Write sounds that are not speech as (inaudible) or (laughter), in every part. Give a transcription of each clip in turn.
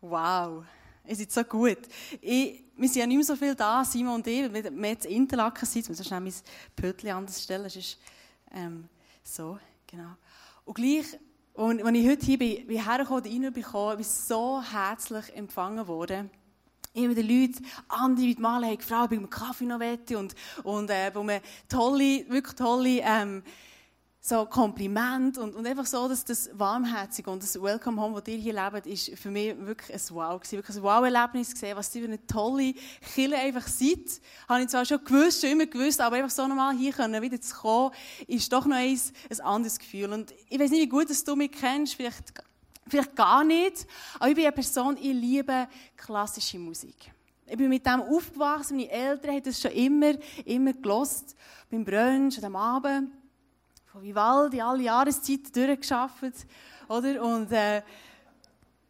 Wow, ihr seid so gut. Ich, wir sind ja nicht mehr so viel da, Simon und ich, wir mehr zu Interlaken sind. Ich muss schnell mein Pötchen anders stellen. Es ist ähm, so, genau. Und gleich, als ich heute hier bin, bin hergekommen und reinbekommen, bin ich so herzlich empfangen worden. Immer die Leute, andere mit Malen haben gefragt, ob ich mir Kaffee noch wette und, und äh, wo man tolle, wirklich tolle ähm, so Kompliment und, und einfach so, dass das Warmherzige und das Welcome Home, das ihr hier lebt, ist für mich wirklich ein Wow gewesen. Wirklich ein Wow-Erlebnis gesehen, was ihr eine tolle Kille einfach seid. Habe ich zwar schon gewusst, schon immer gewusst, aber einfach so nochmal hier können, wieder zu kommen, ist doch noch ein, ein anderes Gefühl. Und ich weiß nicht, wie gut dass du mich kennst, vielleicht, vielleicht gar nicht, aber ich bin eine Person, ich liebe klassische Musik. Ich bin mit dem aufgewachsen, meine Eltern haben das schon immer, immer gelost, beim Brunch, am Abend von Vivaldi, alle Jahreszeiten durchgeschafft, oder? Und, äh,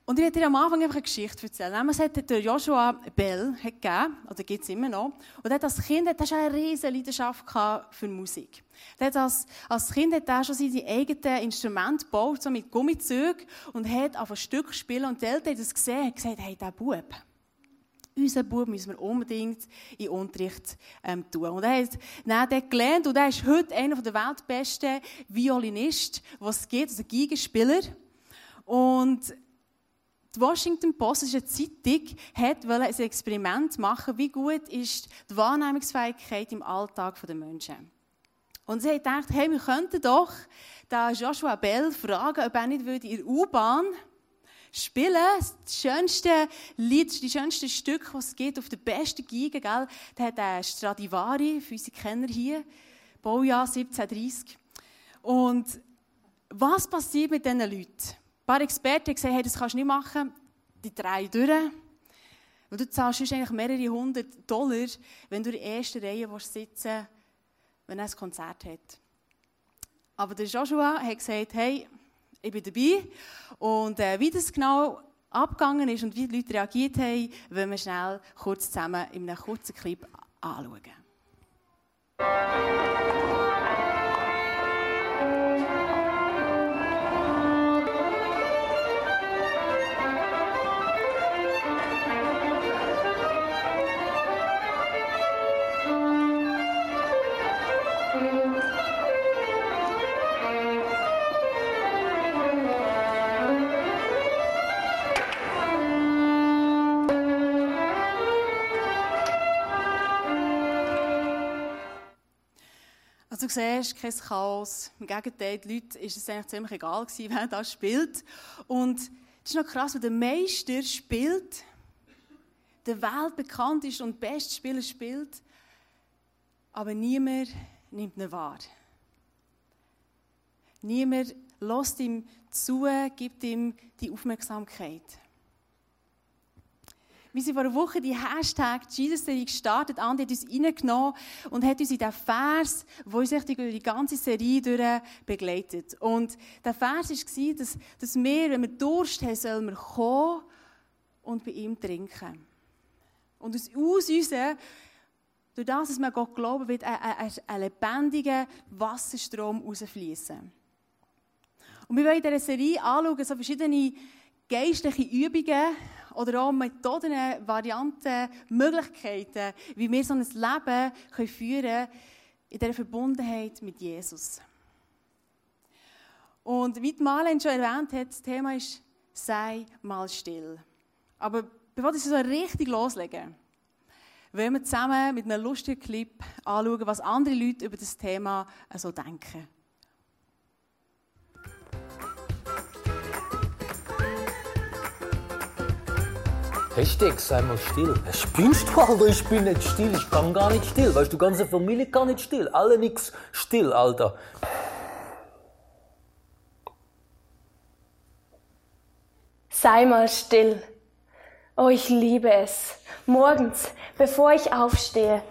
und ich werde dir am Anfang einfach eine Geschichte erzählen. Es hat der Joshua Bell gegeben, oder gibt es immer noch. Und hat als Kind hat schon eine riesige Leidenschaft für Musik. Hat als, als Kind hat er schon seine eigenen Instrumente gebaut, so mit Gummizügen, und hat auf ein Stück spielen. Und die Eltern haben das gesehen und gesagt, hey, der Bub, unseren Bub müssen wir unbedingt in Unterricht ähm, tun. Und er hat dann dort gelernt und er ist heute einer der weltbesten Violinisten, was es gibt, also Geigenspieler. Und die Washington Post, das ist eine Zeitung, hat ein Experiment machen, wie gut ist die Wahrnehmungsfähigkeit im Alltag der Menschen. Und sie hat gedacht, hey, wir könnten doch den Joshua Bell fragen, ob er nicht in der U-Bahn spielen. Das schönste Lied, die schönste Stück, was es gibt, auf der besten Geige, gell? Da hat der Stradivari, für unsere Kenner hier, Baujahr 1730. Und was passiert mit diesen Leuten? Ein paar Experten haben gesagt, hey, das kannst du nicht machen. Die drei durch. Weil du zahlst eigentlich mehrere hundert Dollar, wenn du in der ersten Reihe sitzen willst, wenn er ein Konzert hat. Aber der Joshua hat gesagt, hey, ich bin dabei. Und äh, wie das genau abgegangen ist und wie die Leute reagiert haben, wollen wir schnell kurz zusammen in einem kurzen Clip anschauen. Du siehst, kein Chaos. Im Gegenteil, die Leute ist es eigentlich ziemlich egal gewesen, (laughs) wer das spielt. Und es ist noch krass, weil der Meister spielt, der Welt bekannt ist und beste Spieler spielt, aber niemand nimmt ihn wahr. Niemand lässt ihm zu, gibt ihm die Aufmerksamkeit. Wir sind vor einer Woche die Hashtag Jesus-Serie gestartet. Andi hat uns reingenommen und hat uns in den Vers, der uns durch die ganze Serie durch begleitet. Und der Vers war, dass, dass wir, wenn wir Durst haben, sollen wir kommen und bei ihm trinken. Und aus, uns, durch das, dass wir Gott glauben, wird ein, ein, ein lebendiger Wasserstrom rausfließen. Und wir wollen in dieser Serie anschauen, so verschiedene geistliche Übungen, oder auch Methoden, Varianten, Möglichkeiten, wie wir so ein Leben können führen können in dieser Verbundenheit mit Jesus. Und wie die Marlene schon erwähnt hat, das Thema ist «Sei mal still». Aber bevor wir so richtig loslegen, wollen wir zusammen mit einem lustigen Clip anschauen, was andere Leute über das Thema so denken. Hashtag sei mal still. Spinnst du, Alter? Ich bin nicht still. Ich kann gar nicht still. Weißt du, ganze Familie kann nicht still. Alle nix still, Alter. Sei mal still. Oh, ich liebe es. Morgens, bevor ich aufstehe,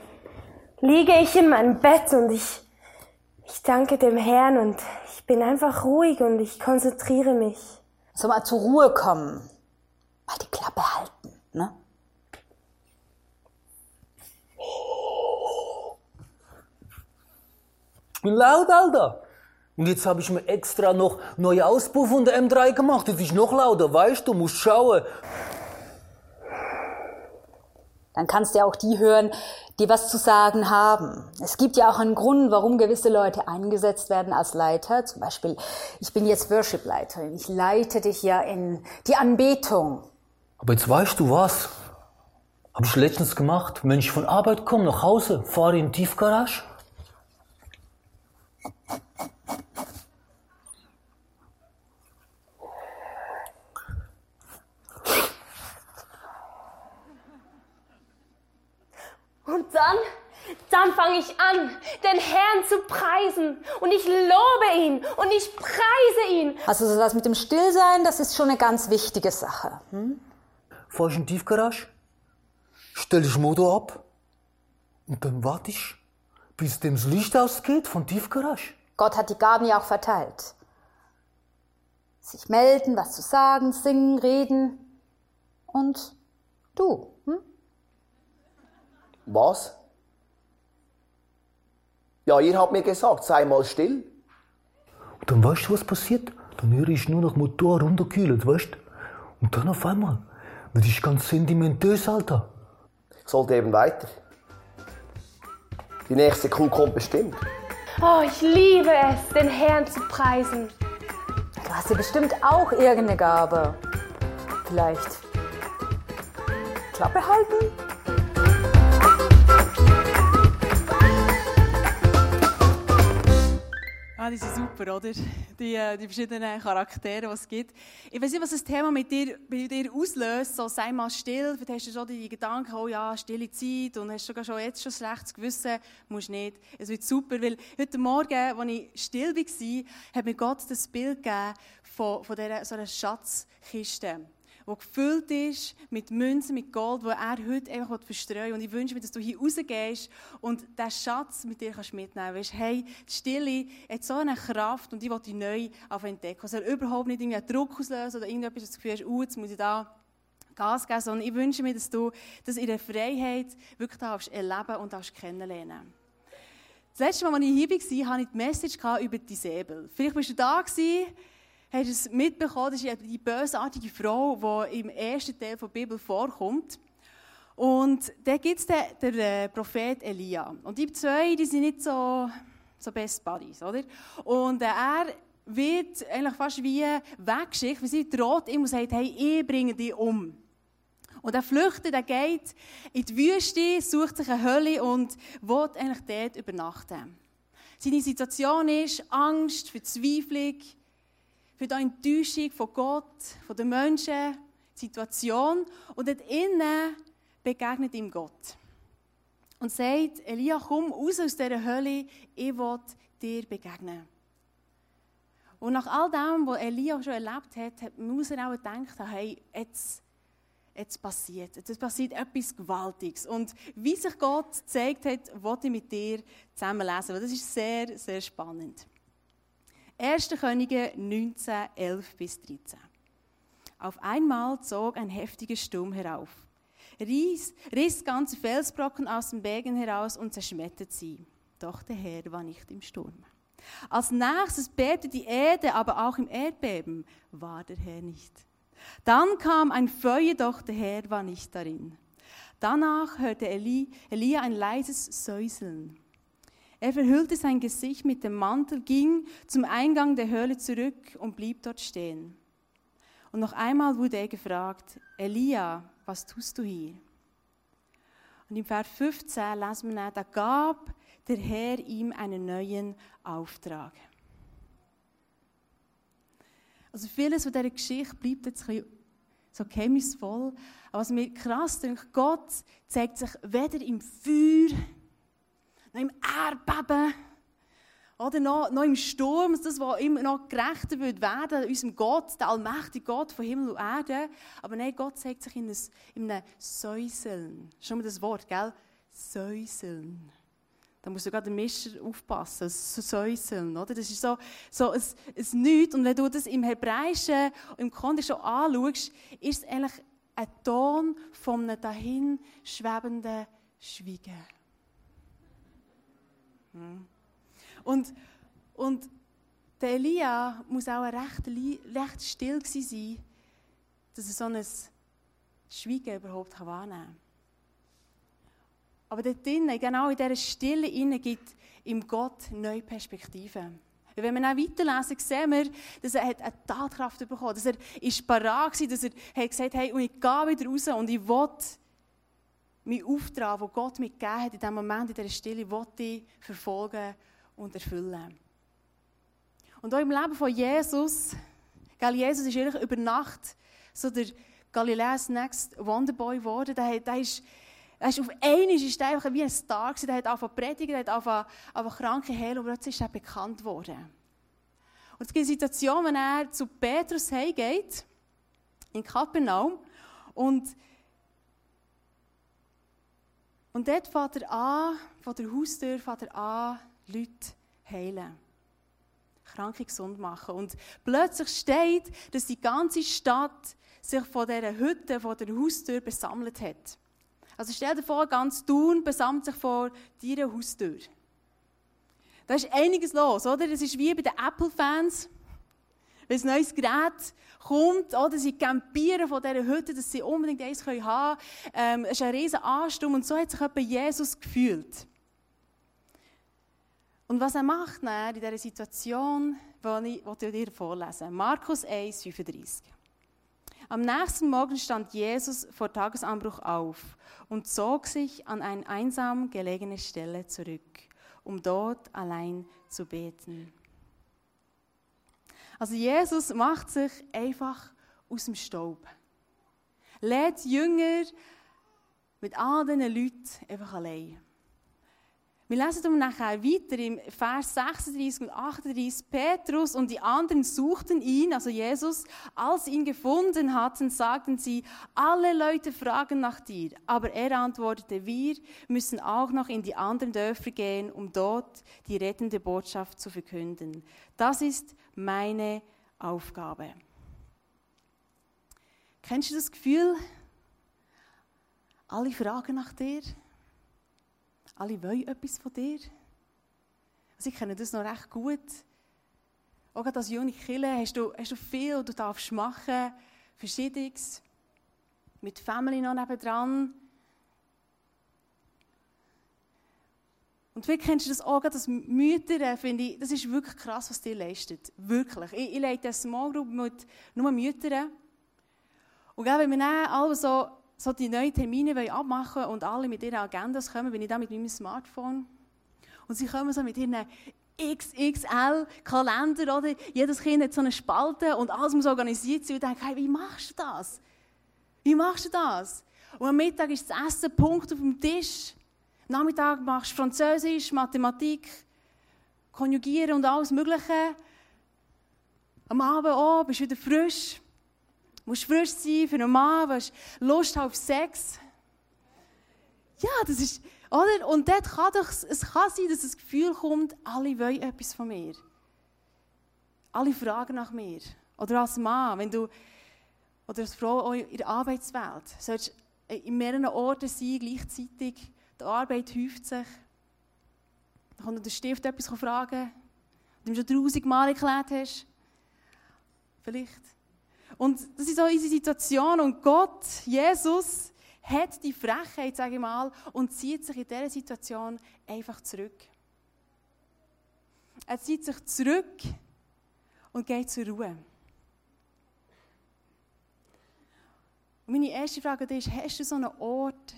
liege ich in meinem Bett und ich, ich danke dem Herrn und ich bin einfach ruhig und ich konzentriere mich. So mal zur Ruhe kommen. Mal die Klappe halten. Ne? Ich bin laut, Alter. Und jetzt habe ich mir extra noch neue Auspuff von der M3 gemacht. Das ist noch lauter, weißt du, musst schauen. Dann kannst du ja auch die hören, die was zu sagen haben. Es gibt ja auch einen Grund, warum gewisse Leute eingesetzt werden als Leiter. Zum Beispiel, ich bin jetzt Worship-Leiterin. Ich leite dich ja in die Anbetung. Aber jetzt weißt du was? Habe ich letztens gemacht. Wenn ich von Arbeit komme, nach Hause, fahre in die Tiefgarage. Und dann, dann fange ich an, den Herrn zu preisen. Und ich lobe ihn und ich preise ihn. Also so das mit dem Stillsein, das ist schon eine ganz wichtige Sache. Hm? Fahr ich in die Tiefgarage, stell ich Motor ab und dann warte ich, bis dem das Licht ausgeht von Tiefgarage. Gott hat die Gaben ja auch verteilt. Sich melden, was zu sagen, singen, reden. Und du. Hm? Was? Ja, ihr habt mir gesagt, sei mal still. Und dann weißt du, was passiert? Dann höre ich nur noch Motor runterkühlen, weißt du? Und dann auf einmal werde ich ganz sentimentös, Alter. Sollte eben weiter. Die nächste Kuh kommt bestimmt. Oh, ich liebe es, den Herrn zu preisen. Du hast ja bestimmt auch irgendeine Gabe. Vielleicht Klappe halten? Ah, die sind super, oder? Die, äh, die verschiedenen Charaktere, die es gibt. Ich weiß nicht, was das Thema mit dir, bei dir auslöst. So, sei mal still. Vielleicht hast du schon die Gedanken, oh ja, stille Zeit und hast sogar schon jetzt schon schlechtes Gewissen. Musst nicht. Es wird super, weil heute Morgen, als ich still war, hat mir Gott das Bild gegeben von, von dieser, so einer Schatzkiste wo gefüllt ist mit Münzen, mit Gold, wo er heute einfach verstreuen will. Und ich wünsche mir, dass du hier rausgehst und diesen Schatz mit dir kannst mitnehmen kannst. Hey, die Stille hat so eine Kraft und die will ich neu entdecken. Es soll überhaupt nicht einen Druck auslösen oder irgendetwas, das Gefühl hast, uh, jetzt muss ich da Gas geben, sondern ich wünsche mir, dass du das in der Freiheit wirklich darfst erleben und darfst kennenlernen. Das letzte Mal, als ich hier war, hatte ich die Message über die Säbel. Vielleicht bist du da gewesen, hast du es mitbekommen, das ist die bösartige Frau, die im ersten Teil der Bibel vorkommt. Und da gibt es den, den äh, Prophet Elia. Und die zwei, die sind nicht so, so Best Buddies, oder? Und äh, er wird eigentlich fast wie weggeschickt, weil sie droht ihm und sagt, hey, ich bringe dich um. Und er flüchtet, er geht in die Wüste, sucht sich eine Hölle und will eigentlich dort übernachten. Seine Situation ist Angst, Verzweiflung, für die Enttäuschung von Gott, von den Menschen, die Situation. Und dort innen begegnet ihm Gott. Und sagt, Elia, komm raus aus dieser Hölle, ich will dir begegnen. Und nach all dem, was Elia schon erlebt hat, muss er auch gedacht hey, jetzt, jetzt passiert, jetzt passiert etwas Gewaltiges. Und wie sich Gott gezeigt hat, wollte ich mit dir zusammen lesen. Das ist sehr, sehr spannend. 1. Könige 19, 11 bis 13. Auf einmal zog ein heftiger Sturm herauf, riss, riss ganze Felsbrocken aus den Bergen heraus und zerschmetterte sie. Doch der Herr war nicht im Sturm. Als nächstes bebte die Erde, aber auch im Erdbeben war der Herr nicht. Dann kam ein Feuer, doch der Herr war nicht darin. Danach hörte Eli, Elia ein leises Säuseln. Er verhüllte sein Gesicht mit dem Mantel, ging zum Eingang der Höhle zurück und blieb dort stehen. Und noch einmal wurde er gefragt, Elia, was tust du hier? Und im Vers 15 lesen wir, da gab der Herr ihm einen neuen Auftrag. Also vieles von dieser Geschichte bleibt jetzt ein bisschen so geheimnisvoll. Aber was mir krass denkt, Gott zeigt sich weder im Feuer noch im Erdbeben oder noch, noch im Sturm, das, was immer noch gerechter wird werden, unserem Gott, der allmächtige Gott von Himmel und Erde. Aber nein, Gott zeigt sich in, ein, in einem Säuseln. Schon mal das Wort, gell? Säuseln. Da musst du gerade den Mischer aufpassen, Säuseln, oder? Das ist so, so ein, ein Nichts. Und wenn du das im Hebräischen, im Kontext schon anschaust, ist es eigentlich ein Ton von einem dahin schwebenden Schweigen. Und, und der Elia muss auch recht, recht still sein, dass er so ein Schweigen überhaupt wahrnehmen kann. Aber dort drinnen, genau in dieser Stille innen, gibt ihm Gott neue Perspektiven. Wenn wir dann weiterlesen, sehen wir, dass er eine Tatkraft bekommen hat, dass er ist parat war, dass er gesagt hat, hey, ich gehe wieder raus und ich will meinen Auftrag, den Gott mir gegeben hat, in diesem Moment, in dieser Stille, will ich verfolgen und erfüllen. Und auch im Leben von Jesus, gell, Jesus ist eigentlich über Nacht so der Galileas Next Wonderboy geworden. Der, der ist, er ist auf einmal ist er einfach wie ein Star gewesen. Der hat angefangen predigen, der hat angefangen, angefangen Kranke heilen und plötzlich ist er bekannt worden. Und es gibt eine Situation, wenn er zu Petrus heimgeht, in Kapernaum, und und dort fährt er an, von der Haustür fährt er an, Leute heilen. Kranke gesund machen. Und plötzlich steht, dass die ganze Stadt sich von dieser Hütte, von der Haustür besammelt hat. Also stell dir vor, ganz Thun besammelt sich vor deiner Haustür. Da ist einiges los, oder? Das ist wie bei den Apple-Fans. Wenn ein neues Gerät kommt, oder sie campieren von dieser Hütte, dass sie unbedingt eins haben können. Ähm, es ist ein riesen Ansturm und so hat sich etwa Jesus gefühlt. Und was er macht in dieser Situation, die ich, dir vorlesen Markus 1, 35. Am nächsten Morgen stand Jesus vor Tagesanbruch auf und zog sich an eine einsam gelegene Stelle zurück, um dort allein zu beten. Also Jesus macht sich einfach aus dem Staub. Lädt Jünger mit all diesen Leuten einfach allein. Wir lesen dann nachher weiter im Vers 36 und 38. Petrus und die anderen suchten ihn, also Jesus. Als sie ihn gefunden hatten, sagten sie, alle Leute fragen nach dir. Aber er antwortete, wir müssen auch noch in die anderen Dörfer gehen, um dort die rettende Botschaft zu verkünden. Das ist meine Aufgabe. Kennst du das Gefühl? Alle fragen nach dir. Alle wollen etwas von dir. Also ich kenne das noch recht gut. Auch als junge Kille hast du, hast du viel, du darfst machen, Verschiedenes. Mit Family noch nebendran. Und wie kennst du das auch, dass Mütter, finde ich, das ist wirklich krass, was die leistet. Wirklich. Ich, ich leite eine Small Group mit nur Müttern. Und wenn wir dann alle so so die neuen Termine abmachen und alle mit ihren Agendas kommen, bin ich da mit meinem Smartphone. Und sie kommen so mit ihren XXL-Kalender, oder? Jedes Kind hat so eine Spalte und alles muss organisiert sein. Und ich denke, hey, wie machst du das? Wie machst du das? Und am Mittag ist das Essen Punkt auf dem Tisch. Nachmittag machst du Französisch, Mathematik, Konjugieren und alles Mögliche. Am Abend auch, bist du wieder frisch musst frisch sein für einen Mann, hast Lust auf Sex. Ja, das ist, oder? Und dort kann doch, es kann sein, dass das Gefühl kommt, alle wollen etwas von mir. Alle fragen nach mir. Oder als Mann, wenn du, oder als Frau in der Arbeitswelt, sollst in mehreren Orten sein, gleichzeitig. Die Arbeit häuft sich. Dann kommt der Stift etwas fragen, dem du schon tausend Mal erklärt hast. Vielleicht. Und das ist so unsere Situation. Und Gott, Jesus, hat die Frechheit, sage ich mal, und zieht sich in dieser Situation einfach zurück. Er zieht sich zurück und geht zur Ruhe. Und meine erste Frage ist, hast du so einen Ort,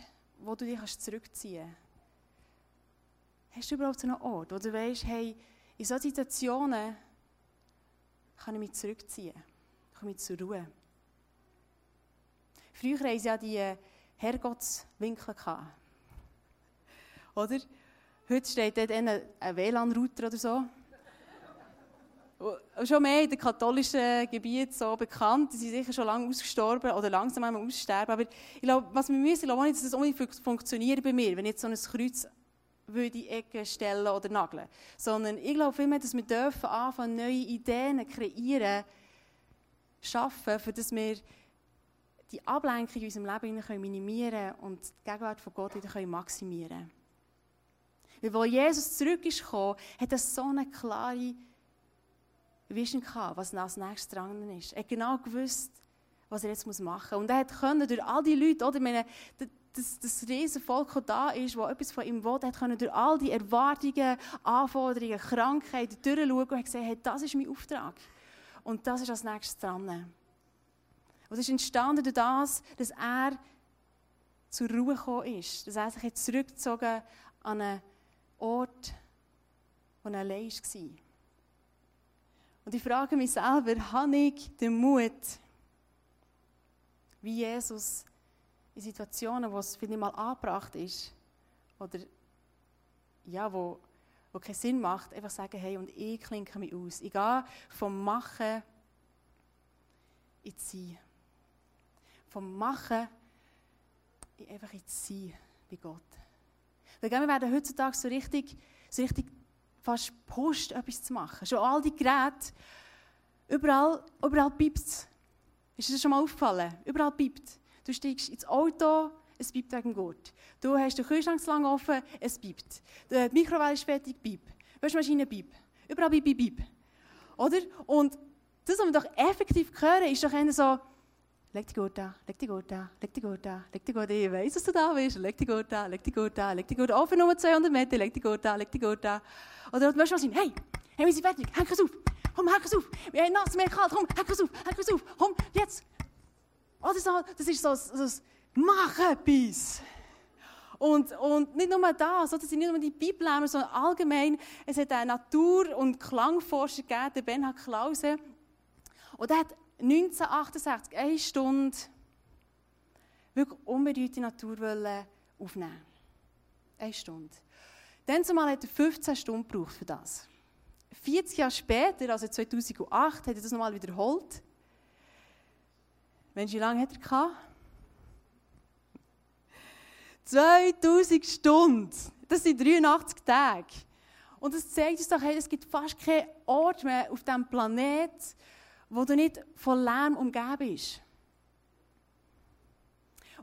wo du dich zurückziehen kannst? Hast du überhaupt so einen Ort, wo du weißt, hey, in solchen Situationen kann ich mich zurückziehen? komme ich zur Ruhe. Früher hatten sie ja die Herrgottswinkel. Oder? Heute steht dort ein WLAN-Router oder so. Schon mehr in den katholischen Gebieten so bekannt. Die sind sicher schon lange ausgestorben oder langsam einmal aussterben. Aber ich glaube, was wir müssen, ich glaube nicht, dass es unbedingt funktioniert bei mir, wenn ich jetzt so ein Kreuz würde die Ecke stellen oder nageln. Sondern ich glaube vielmehr, dass wir dürfen anfangen, neue Ideen kreieren schaffen, für dass wir die Ablenkung in unserem Leben minimieren und die Gegenwart von Gott wieder maximieren können. Weil als Jesus zurück ist gekommen, hat er so eine klare Vision gehabt, was als nächstes dran ist. Er hat genau gewusst, was er jetzt machen muss. Und er konnte durch all die Leute, oder, meine, das, das riesige Volk, das da ist, das etwas von ihm will, hat durch all die Erwartungen, Anforderungen, Krankheiten durchschauen und gesehen, hey, das ist mein Auftrag. Und das ist als nächstes dran. Es ist entstanden durch das, dass er zur Ruhe gekommen ist. Dass er sich jetzt zurückgezogen an einen Ort, wo er allein war. Und ich frage mich selber, habe ich den Mut, wie Jesus in Situationen, wo es vielleicht mal angebracht ist, oder ja, wo, wo keinen Sinn macht, einfach sagen, hey, und ich klinke mich aus. Ich gehe vom Machen ins Sein. Vom Machen einfach ins Sein bei Gott. wir werden heutzutage so richtig, so richtig fast Post, etwas zu machen. Schon all die Geräte, überall, überall piept es. Ist dir schon mal aufgefallen? Überall piept. Du steigst ins Auto, es piept wegen Gurt. Du hast den Kühlschrank lang offen, es piept. Die Mikrowelle ist fertig, piep. Waschmaschine, piep. Überall piep, piep, piep. Oder? Und das, was wir doch effektiv hören, ist doch eher so, leg die Gurt an, leg die Gurt an, leg die Gurt an, leg die Gurt an, ich weiss, dass du da bist, leg die Gurt an, leg die Gurt an, leg die Gurt an, auf Nummer 200 Meter, leg die Gurt an, leg die Gurt an. Oder du möchtest mal sein, hey, hey, wir sind fertig, häng es auf, komm, häng es auf, wir haben nass, mehr kalt, komm, häng es auf, häng es auf, komm, jetzt. Oder oh, so, das ist so, so, so mach etwas. Und, und nicht nur das, das sind nicht nur die Bibel, sondern allgemein, es hat einen Natur- und Klangforscher gegeben, den Bernhard Klause, und er hat 1968 eine Stunde wirklich unberührte Natur aufnehmen Eine Stunde. Dann zumal hat er 15 Stunden gebraucht für das. 40 Jahre später, also 2008, hat er das nochmal wiederholt. Du, wie lange hat er gehabt? 2000 Stunden. Das sind 83 Tage. Und das zeigt uns doch, hey, es gibt fast keinen Ort mehr auf diesem Planeten, wo du nicht von Lärm umgeben bist.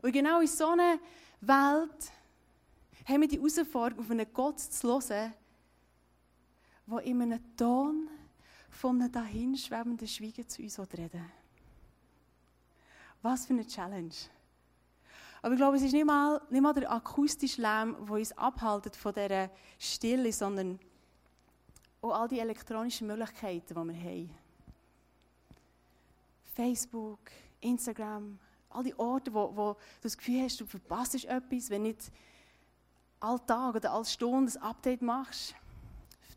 Und genau in so einer Welt haben wir die Herausforderung, auf einen Gott zu hören, der in einem Ton von einem dahinschwebenden Schweigen zu uns reden Was für eine Challenge. Aber ich glaube, es ist nicht mal, nicht mal der akustische Lärm, der uns abhaltet von dieser Stille, sondern auch all die elektronischen Möglichkeiten, die wir haben. Facebook, Instagram, all die Orte, wo, wo du das Gefühl hast, du verpasst etwas, wenn nicht Tag oder alle Stunde ein Update machst.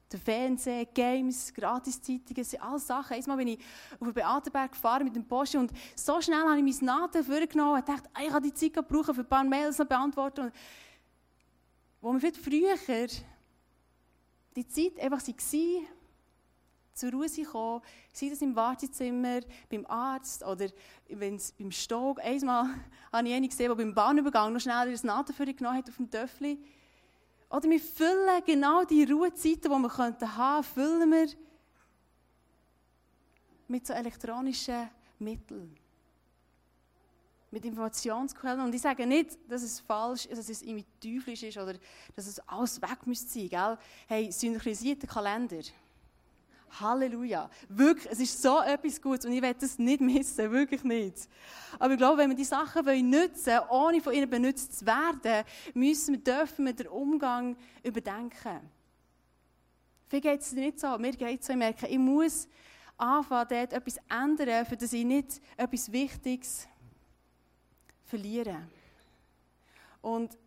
Der Fernsehen, Games, Gratiszeitungen, sind alles Sachen. Einmal bin ich auf den Beatenberg gefahren mit dem Porsche und so schnell habe ich mein Naten vorgenommen und dachte, ich habe die Zeit gebraucht, für ein paar Mails zu beantworten. Und wo wir viel früher die Zeit einfach war, zur Ruhe kommen, sei das im Wartezimmer, beim Arzt oder wenn es beim Stog. Einmal (laughs) habe ich einen gesehen, der beim Bahnübergang noch schnell das Nadelführer genommen hat auf dem Töffel. Oder wir füllen genau die Ruhezeiten, die wir könnten haben, füllen wir mit so elektronischen Mitteln. Mit Informationsquellen. Und ich sage nicht, dass es falsch ist, dass es irgendwie teuflisch ist oder dass es alles weg müsste sein. Gell? Hey, synchronisierter Kalender. Halleluja. Wirklich, es ist so etwas Gutes und ich werde das nicht missen, wirklich nicht. Aber ich glaube, wenn wir die Sachen nutzen wollen, ohne von ihnen benutzt zu werden, müssen wir, dürfen wir den Umgang überdenken. Vielleicht geht es nicht so, mir geht es so, ich merke, ich muss anfangen, dort etwas ändern, für dass ich nicht etwas Wichtiges verliere. Und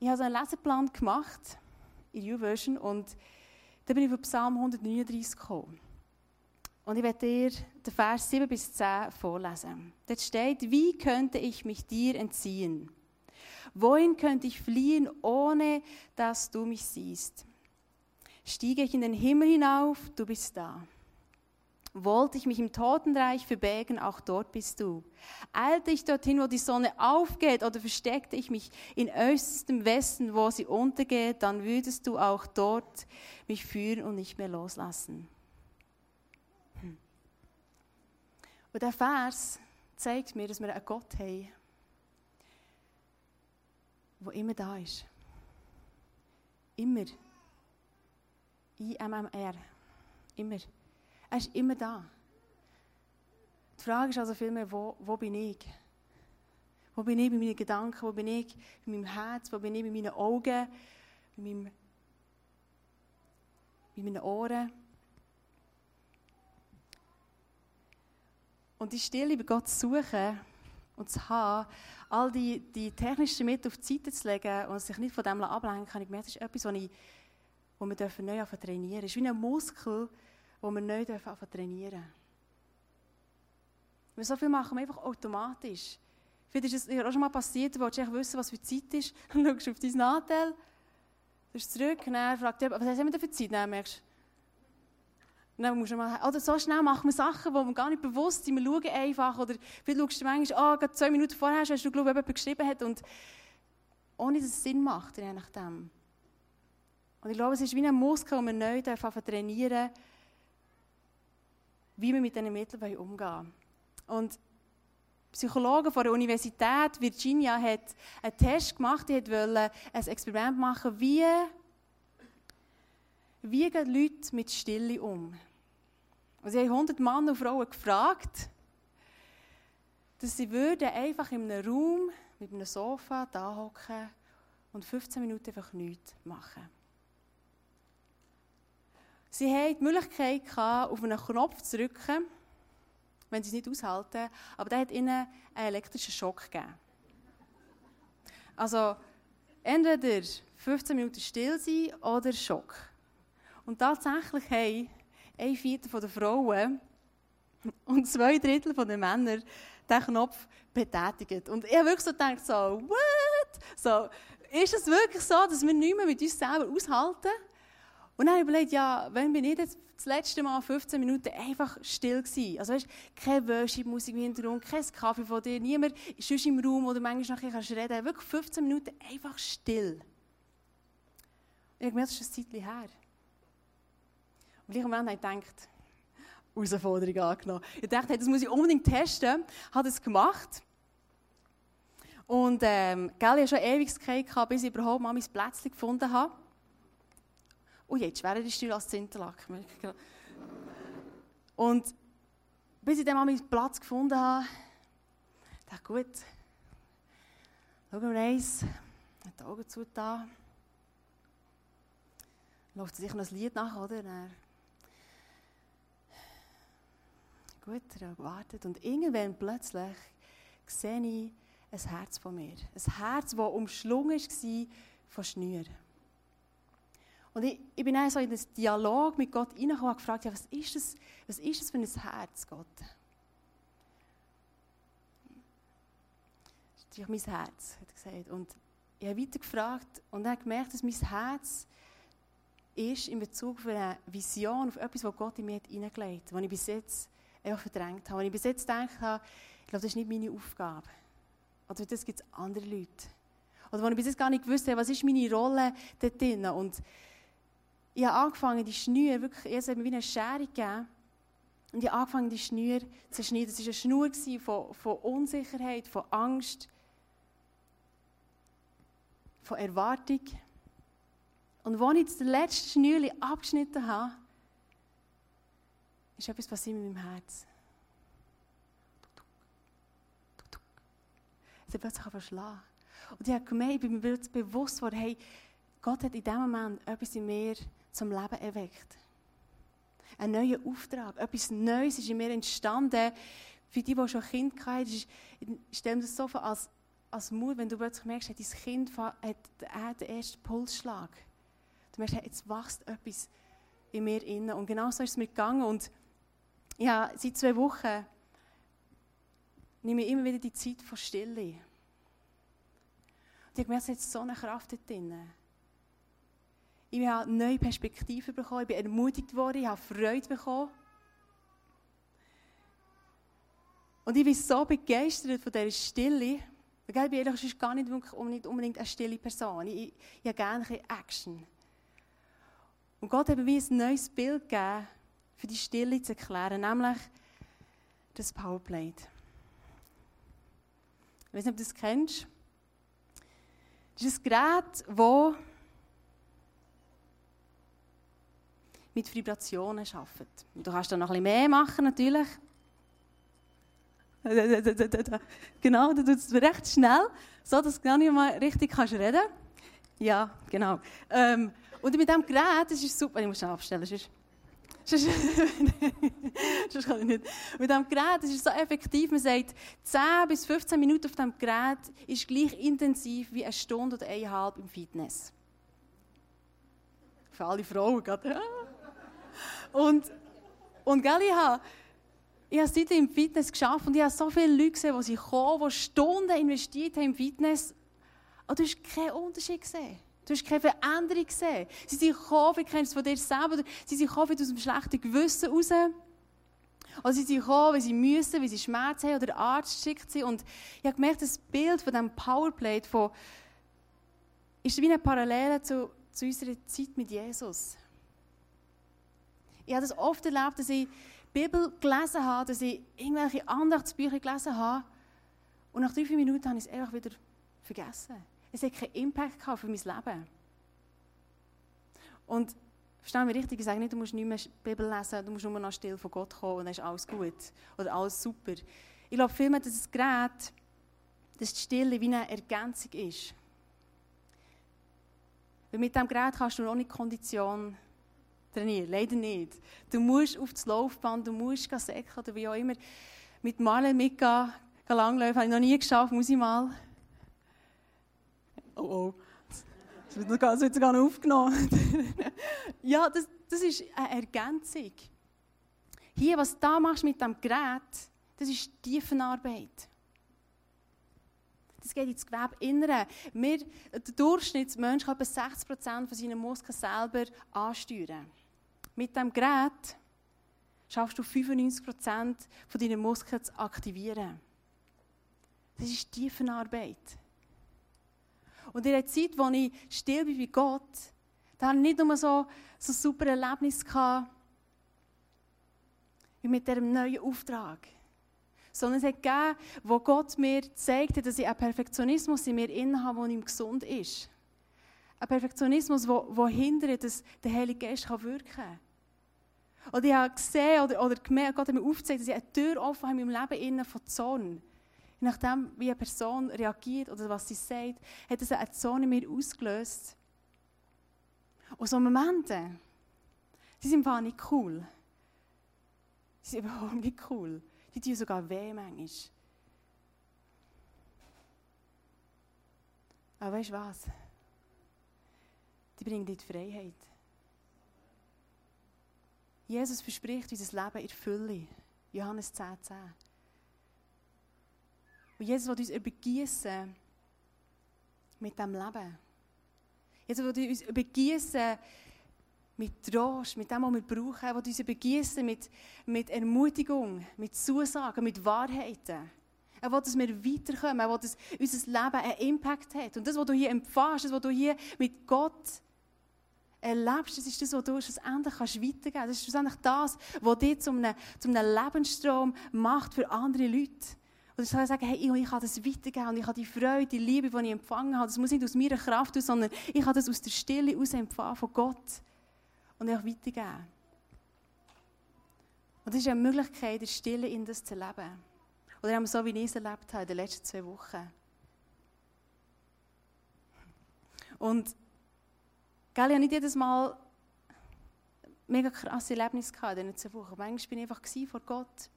ich habe so einen Leseplan gemacht in YouVersion und dann bin ich auf Psalm 139 gekommen. Und ich werde dir den Vers 7 bis 10 vorlesen. Dort steht, wie könnte ich mich dir entziehen? Wohin könnte ich fliehen, ohne dass du mich siehst? Stiege ich in den Himmel hinauf, du bist da. Wollte ich mich im Totenreich verbergen, auch dort bist du. Eilte ich dorthin, wo die Sonne aufgeht, oder versteckte ich mich in östestem Westen, wo sie untergeht, dann würdest du auch dort mich führen und nicht mehr loslassen. Hm. Und der Vers zeigt mir, dass wir einen Gott haben, der immer da ist. Immer. IMMR. Immer. Er ist immer da. Die Frage ist also vielmehr, wo, wo bin ich? Wo bin ich bei meinen Gedanken? Wo bin ich bei meinem Herz? Wo bin ich bei meinen Augen? Bei, meinem, bei meinen Ohren? Und die Stille bei Gott zu suchen und zu haben, all die, die technischen Mittel auf die Seite zu legen und sich nicht von dem ablenken, habe ich gemerkt, das ist etwas, was, ich, was wir dürfen neu trainieren dürfen. Es ist wie ein Muskel, den wir neu dürfen trainieren dürfen. Weil so viel machen wir einfach automatisch. Vielleicht ist es auch schon mal passiert, du willst wissen, was für Zeit ist. (laughs) Dann schaust du auf dein Nachteil, gehst zurück, dann fragt jemand, was haben wir denn für Zeit? Dann merkst dann musst du mal, oder so schnell machen wir Sachen, die wir gar nicht bewusst sind. Wir schauen einfach. Oder vielleicht schaust du manchmal, oh, gerade zwei Minuten vorher hast du, glaube ich, jemand geschrieben hat. Und ohne dass es Sinn macht, je nachdem. Und ich glaube, es ist wie ein Muskel, den wir neu trainieren wie wir mit diesen Mitteln umgehen wollen. Und Psychologen von der Universität Virginia hat einen Test gemacht, die wollte ein Experiment machen, wie, wie gehen Leute mit Stille um. Und sie haben 100 Männer und Frauen gefragt, dass sie würden einfach in einem Raum mit einem Sofa da hocken und 15 Minuten einfach nichts machen. Sie hatten die Möglichkeit, auf einen Knopf zu drücken wenn sie es nicht aushalten. Aber der hat ihnen einen elektrischen Schock gegeben. Also, entweder 15 Minuten still sein oder Schock. Und tatsächlich haben ein Viertel der Frauen und zwei Drittel der Männer diesen Knopf betätigt. Und ich habe wirklich so gedacht, so, what? So, ist es wirklich so, dass wir nicht mehr mit uns selber aushalten? Und dann habe ich überlegt, ja, wenn bin ich das letzte Mal 15 Minuten einfach still gewesen? Also weißt, keine Worship-Musik im Hintergrund, kein Kaffee von dir, niemand ist sonst im Raum oder manchmal nachher kannst du reden. Wirklich 15 Minuten einfach still. Und ich habe gemerkt, das ist ein Zeitchen her. Und gleich am Ende habe ich gedacht, Herausforderung angenommen. Ich dachte, hey, das muss ich unbedingt testen. Habe das gemacht. Und, ähm, gell, ich hatte schon Ewigkeit gehabt, bis ich überhaupt mal mein Plätzchen gefunden habe. Oh je, schwerer ist die als Zinterlaken. Und bis ich dann mal meinen Platz gefunden habe, dachte ich, gut, schauen wir eins, die Augen zu da. Läuft sich noch ein Lied nach, oder? Dann gut, er hat gewartet. Und irgendwann plötzlich sehe ich ein Herz von mir. Ein Herz, das umschlungen war von Schnüren. Und ich, ich bin so in den Dialog mit Gott reingekommen und gefragt, ja, was ist das, was ist das für ein Herz, Gott? Das ist mein Herz, hat er gesagt. Und ich habe weiter gefragt und habe gemerkt, dass mein Herz ist in Bezug auf eine Vision, auf etwas, was Gott in mir hineingelegt hat, was ich bis jetzt einfach verdrängt habe. Was ich bis jetzt gedacht habe, ich glaube, das ist nicht meine Aufgabe. Oder das gibt es andere Leute. Oder wo ich bis jetzt gar nicht gewusst habe, was ist meine Rolle dort drin. Und ich habe angefangen, die Schnür, wirklich, erst hat mir wie eine Schere gegeben. Und ich habe angefangen, die Schnür zu schneiden. Es war eine Schnur von, von Unsicherheit, von Angst, von Erwartung. Und als ich das letzte Schnürchen abgeschnitten habe, ist etwas passiert mit meinem Herz. Es hat plötzlich verschlagen. Und ich habe gemerkt, ich bin mir bewusst geworden, hey, Gott hat in diesem Moment etwas in mir zum Leben erweckt. Ein neuer Auftrag, etwas Neues ist in mir entstanden. Für die, die schon Kind hatten, ich stelle mir das so vor als, als Mutter, wenn du plötzlich merkst, dein Kind hat, den ersten Pulsschlag. Du merkst, jetzt wächst etwas in mir innen. Und genau so ist es mir gegangen. Und ja, seit zwei Wochen nehme ich immer wieder die Zeit von Stille. Und ich gemerkt, es hat so eine Kraft dort drin. Ich habe neue Perspektiven bekommen, ich bin ermutigt worden, ich habe Freude bekommen. Und ich bin so begeistert von dieser Stille. Ich bin ehrlich, gar nicht, nicht unbedingt eine stille Person. Ich, ich, habe gerne ein Action. Und Gott hat mir ein neues Bild gegeben, für die Stille zu erklären, nämlich das Powerplate. Ich weiß nicht, ob du das kennst. Das ist ein Gerät, das mit Vibrationen arbeitet. Du kannst da noch ein bisschen mehr machen, natürlich. (laughs) Genau, du tust es recht schnell, so dass du gar nicht mal richtig kannst reden Ja, genau. Ähm, und mit diesem Gerät, das ist super, ich muss schnell abstellen, sonst, (laughs) sonst kann ich nicht. Mit diesem Gerät, das ist so effektiv, man sagt, 10 bis 15 Minuten auf diesem Gerät ist gleich intensiv wie eine Stunde oder eineinhalb im Fitness. Für alle Frauen gerade. (laughs) Und, und gell, ich habe, ich habe seitdem im Fitness geschafft und ich habe so viele Leute gesehen, die sie kommen, die Stunden investiert haben im Fitness. Und du hast keinen Unterschied gesehen. Du hast keine Veränderung gesehen. Sie sind gekommen, wie kennst du es von dir selber, sie sind gekommen aus dem schlechten Gewissen raus. Oder sie sind gekommen, weil sie müssen, weil sie Schmerzen haben oder der Arzt schickt sie. Und ich habe gemerkt, das Bild von diesem Powerplate von, ist wie eine Parallele zu, zu unserer Zeit mit Jesus. Ich habe das oft erlebt, dass ich die Bibel gelesen habe, dass ich irgendwelche Andachtsbücher gelesen habe und nach drei, vier Minuten habe ich es einfach wieder vergessen. Es hat keinen Impact gehabt für mein Leben. Und verstehen wir richtig, ich sage nicht, du musst nicht mehr die Bibel lesen, du musst nur noch still von Gott kommen und dann ist alles gut oder alles super. Ich glaube vielmehr, dass das Gerät, dass die Stille wie eine Ergänzung ist. Weil mit diesem Gerät kannst du auch nicht Kondition trainieren, leider nicht. Du musst auf das Laufband, du musst säckeln oder wie auch immer. Mit Marlen mitgehen, langlaufen, habe ich noch nie geschafft, muss ich mal. Oh oh, das wird, wird sogar noch aufgenommen. (laughs) ja, das, das ist eine Ergänzung. Hier, was du machst mit diesem Gerät, das ist Tiefenarbeit. Das geht ins Gewebeinnere. Wir, der Durchschnittsmensch kann etwa 60% von seinen Muskeln selber ansteuern. Mit diesem Gerät schaffst du 95% von deinen Muskeln zu aktivieren. Das ist Tiefenarbeit. Und in der Zeit, wo ich still bin wie Gott, da hatte ich nicht nur so, so ein super Erlebnis gehabt, wie mit diesem neuen Auftrag. Sondern es hat gegeben, wo Gott mir zeigte, dass ich einen Perfektionismus in mir habe, der ihm gesund ist. Ein Perfektionismus, der hindert, dass der Heilige Geist wirken kann. Oder ich habe gesehen oder, oder gemerkt, Gott hat mir aufgezeigt, dass ich eine Tür offen habe in meinem Leben innen von Zorn. Je nachdem, wie eine Person reagiert oder was sie sagt, hat es eine Zorn in mir ausgelöst. Und so Momente, die sind einfach nicht cool. Die sind (laughs) überhaupt nicht cool. Die tun sogar weh manchmal. Aber weißt du was? Die bringen dir die Freiheit. Jesus verspricht unser Leben in Fülle. Johannes 10, 10. Und Jesus will uns übergießen mit diesem Leben. Jesus will uns übergießen mit Trost, mit dem, was wir brauchen. Er will uns übergießen mit, mit Ermutigung, mit Zusagen, mit Wahrheiten. Er will, dass wir weiterkommen. Er will, dass unser Leben einen Impact hat. Und das, was du hier empfährst, das, was du hier mit Gott erlebst, das ist das, was du schlussendlich kannst weitergeben kannst. Das ist schlussendlich das, was dich zu einem, zu einem Lebensstrom macht für andere Leute. Und ich kann sagen, hey, ich, kann das weitergeben und ich habe die Freude, die Liebe, die ich empfangen habe. Das muss nicht aus meiner Kraft aus, sondern ich kann das aus der Stille heraus empfangen von Gott und auch weitergeben. Und das ist eine Möglichkeit, in der Stille in das zu leben. Oder haben so, wie ich es erlebt habe in den letzten zwei Wochen. Und Gell, ich habe nicht jedes Mal mega krasse Erlebnisse gehabt in diesen Wochen. Manchmal bin ich einfach vor Gott.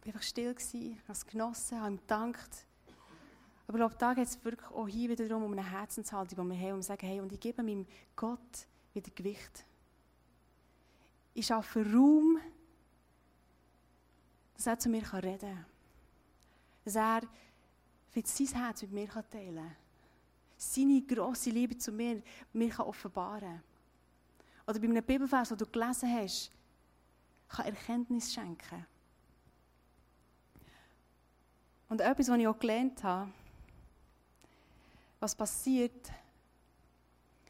Ich war einfach still, habe es genossen, habe ihm gedankt. Aber ich glaube, da geht es wirklich auch hier wieder darum, um eine Herzenshaltung, die wir haben, um zu sagen, hey, und ich gebe meinem Gott wieder Gewicht. Ich schaffe Raum, dass er zu mir reden kann. Dass er sein Herz mit mir teilen kann seine grosse Liebe zu mir, mir kann offenbaren Oder bei einem Bibelvers, den du gelesen hast, kann Erkenntnis schenken. Und etwas, was ich auch gelernt habe, was passiert,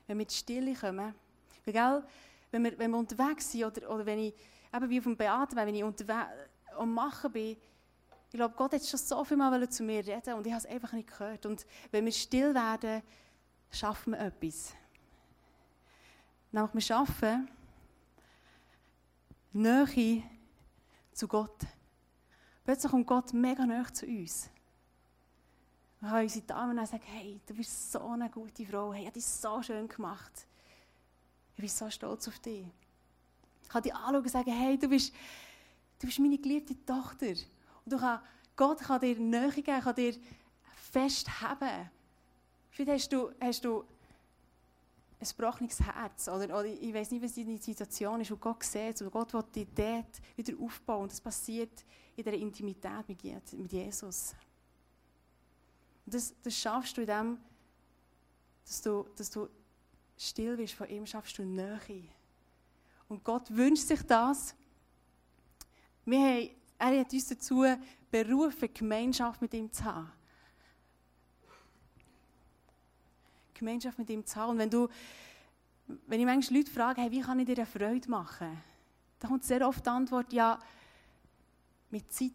wenn wir in die Stille kommen. Weil, gell, wenn, wir, wenn wir unterwegs sind, oder, oder wenn ich, eben wie auf dem Beaten, wenn ich unterwegs am Machen bin, ich glaube, Gott hat schon so viel Mal zu mir reden und ich habe es einfach nicht gehört. Und wenn wir still werden, schaffen wir etwas. Nämlich wir schaffen Nähe zu Gott. Plötzlich kommt Gott mega nah zu uns. Wir haben unsere Damen sagen, hey, du bist so eine gute Frau, hey, ich habe dich so schön gemacht. Ich bin so stolz auf dich. Ich kann dich anschauen und sagen, hey, du bist, du bist meine geliebte Tochter. Du kann, Gott kann dir Nähe geben, kann dir festhaben. Vielleicht hast du, hast du ein gebrochenes Herz. Oder, oder ich weiß nicht, was deine Situation ist. Und Gott sieht und Gott will dich dort wieder aufbauen. Und das passiert in der Intimität mit Jesus. Und das, das schaffst du in dem, dass du, dass du still bist von ihm, schaffst du Nähe. Und Gott wünscht sich das. Wir haben, er hat uns dazu berufen, Gemeinschaft mit ihm zu haben. Gemeinschaft mit ihm zu haben. Und wenn du, wenn ich manchmal Leute frage, hey, wie kann ich dir eine Freude machen? Dann kommt sehr oft die Antwort, ja, mit Zeit.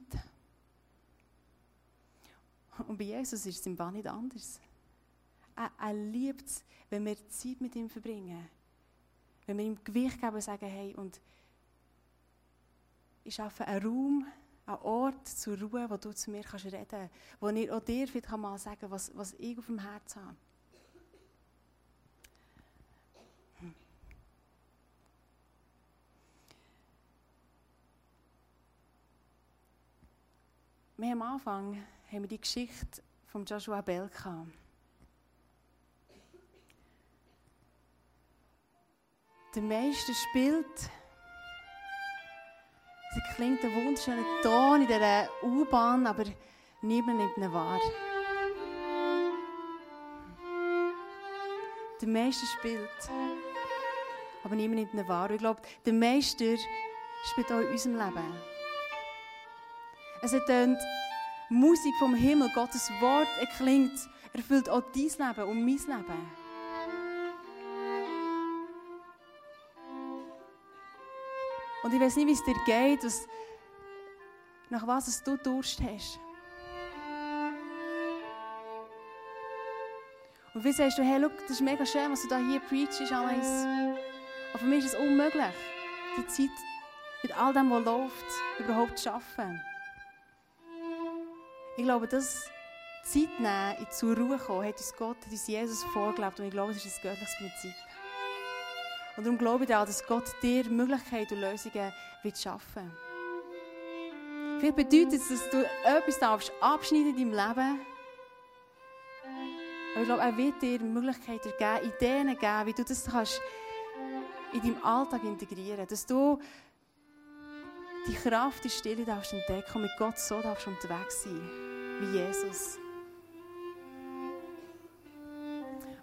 Und bei Jesus ist es im Fall nicht anders. Er, er liebt es, wenn wir Zeit mit ihm verbringen. Wenn wir ihm Gewicht geben und sagen, hey, und ich schaffe einen Raum, einen Ort zur Ruhe, wo du zu mir kannst reden kannst, wo ich auch dir vielleicht mal sagen kann, was, was ich auf dem Herzen habe. Wir am Anfang haben wir die Geschichte von Joshua Bell gehabt. Der Meister spielt. Es klingt ein wunderschöner Ton in dieser U-Bahn, aber niemand nimmt ihn wahr. Der Meister spielt, aber niemand nimmt ihn wahr. Ich glaube, der Meister spielt auch in unserem Leben. Es tönt Musik vom Himmel, Gottes Wort erklingt, erfüllt auch dein Leben und mein Leben. Und ich weiß nicht, wie es dir geht, was, nach was du Durst hast. Und wie sagst du, hey, look, das ist mega schön, was du da hier preachst, alles. Aber für mich ist es unmöglich, die Zeit mit all dem, was läuft, überhaupt zu schaffen. Ich glaube, das Zeit nehmen, zur Ruhe kommen, hat uns Gott, hat uns Jesus vorgelebt. Und ich glaube, das ist ein göttliches Prinzip. Und darum glaube ich daran, dass Gott dir Möglichkeiten und Lösungen wird schaffen Vielleicht bedeutet es, dass du etwas darfst abschneiden in deinem Leben. Aber ich glaube, er wird dir Möglichkeiten geben, Ideen geben, wie du das kannst in deinem Alltag integrieren kannst. Dass du die Kraft, die Stille darfst entdecken und mit Gott so darfst unterwegs sein, wie Jesus.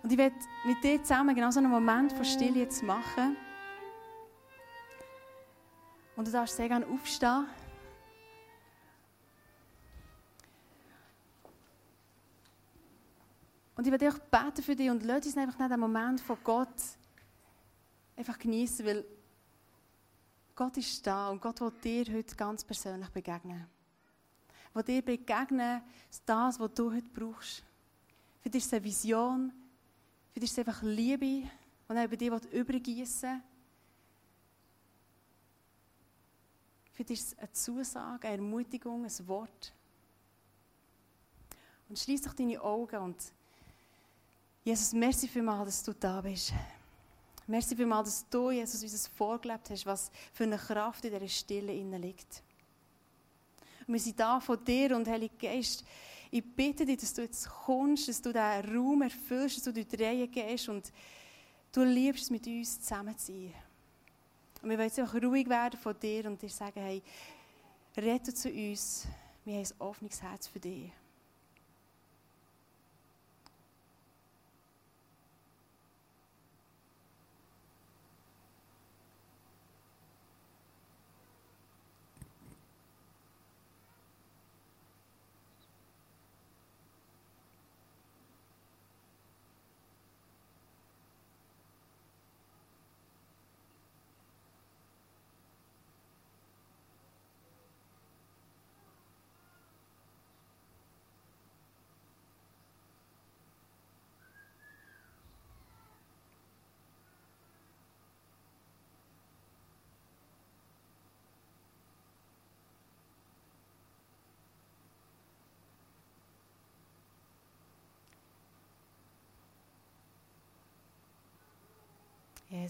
Und ich werde mit dir zusammen genau so einen Moment von Stille jetzt machen. Und du darfst sehr gerne aufstehen. Und ich werde auch beten für dich und lass uns einfach nicht den Moment von Gott einfach genießen, weil Gott ist da und Gott will dir heute ganz persönlich begegnen. Will dir begegnen, das, was du heute brauchst. Für dich ist es eine Vision, für dich ist es einfach Liebe, und er über dich übergießen Für dich ist es eine Zusage, eine Ermutigung, ein Wort. Und schließ doch deine Augen und Jesus, merci vielmals, dass du da bist. Merci vielmals, dass du, Jesus, uns vorgelebt hast, was für eine Kraft in dieser Stille liegt. Und wir sind da von dir und Heiliger Geist. Ich bitte dich, dass du jetzt kommst, dass du diesen Raum erfüllst, dass du durch die Reihe gehst und du liebst es, mit uns zusammen zu sein. Und wir wollen jetzt einfach ruhig werden von dir und dir sagen, hey, rette zu uns. Wir haben ein offenes Herz für dich.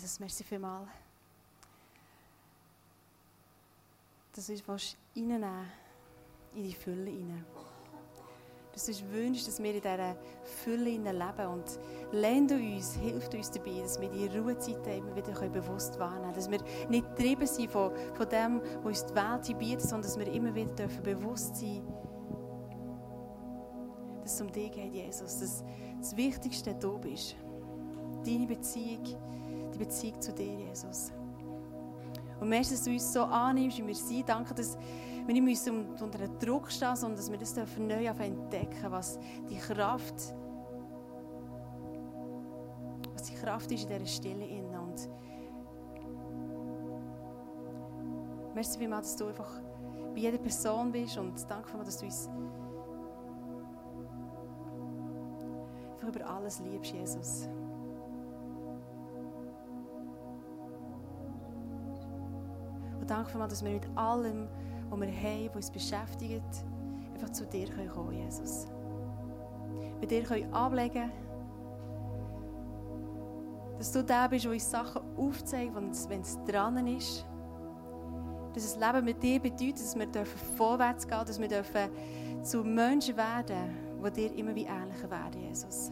Jesus, merci vielmals. Dass du uns reinnehmen in die Fülle hinein. Dass du uns wünschst, dass wir in dieser Fülle leben und lehnt uns, hilft uns dabei, dass wir die Ruhezeiten immer wieder bewusst wahrnehmen können. Dass wir nicht getrieben sind von, von dem, was uns die Welt bietet, sondern dass wir immer wieder dürfen bewusst sein dass es um dich geht, Jesus. Dass das Wichtigste du bist. Deine Beziehung, Beziehung zu dir, Jesus. Und merci, dass du uns so annimmst, wie wir sind. Danke, dass wir nicht unter Druck stehen sondern dass wir das neu entdecken was die Kraft was die Kraft ist in dieser Stille. Und merci vielmals, dass du einfach bei jeder Person bist und danke dass du uns einfach über alles liebst, Jesus. Danke vielmals, dass wir mit allem, was wir haben, was uns beschäftigt, einfach zu dir kommen können, Jesus. Bei dir können ablegen Dass du der bist, der uns Sachen aufzeigt, wenn es dran ist. Dass das Leben mit dir bedeutet, dass wir vorwärts gehen dürfen, dass wir zu Menschen werden, die dir immer wie ähnlicher werden, Jesus.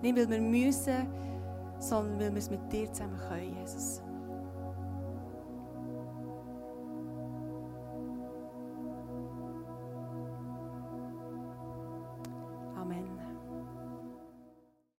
Nicht, weil wir müssen, sondern weil wir es mit dir zusammen können, Jesus.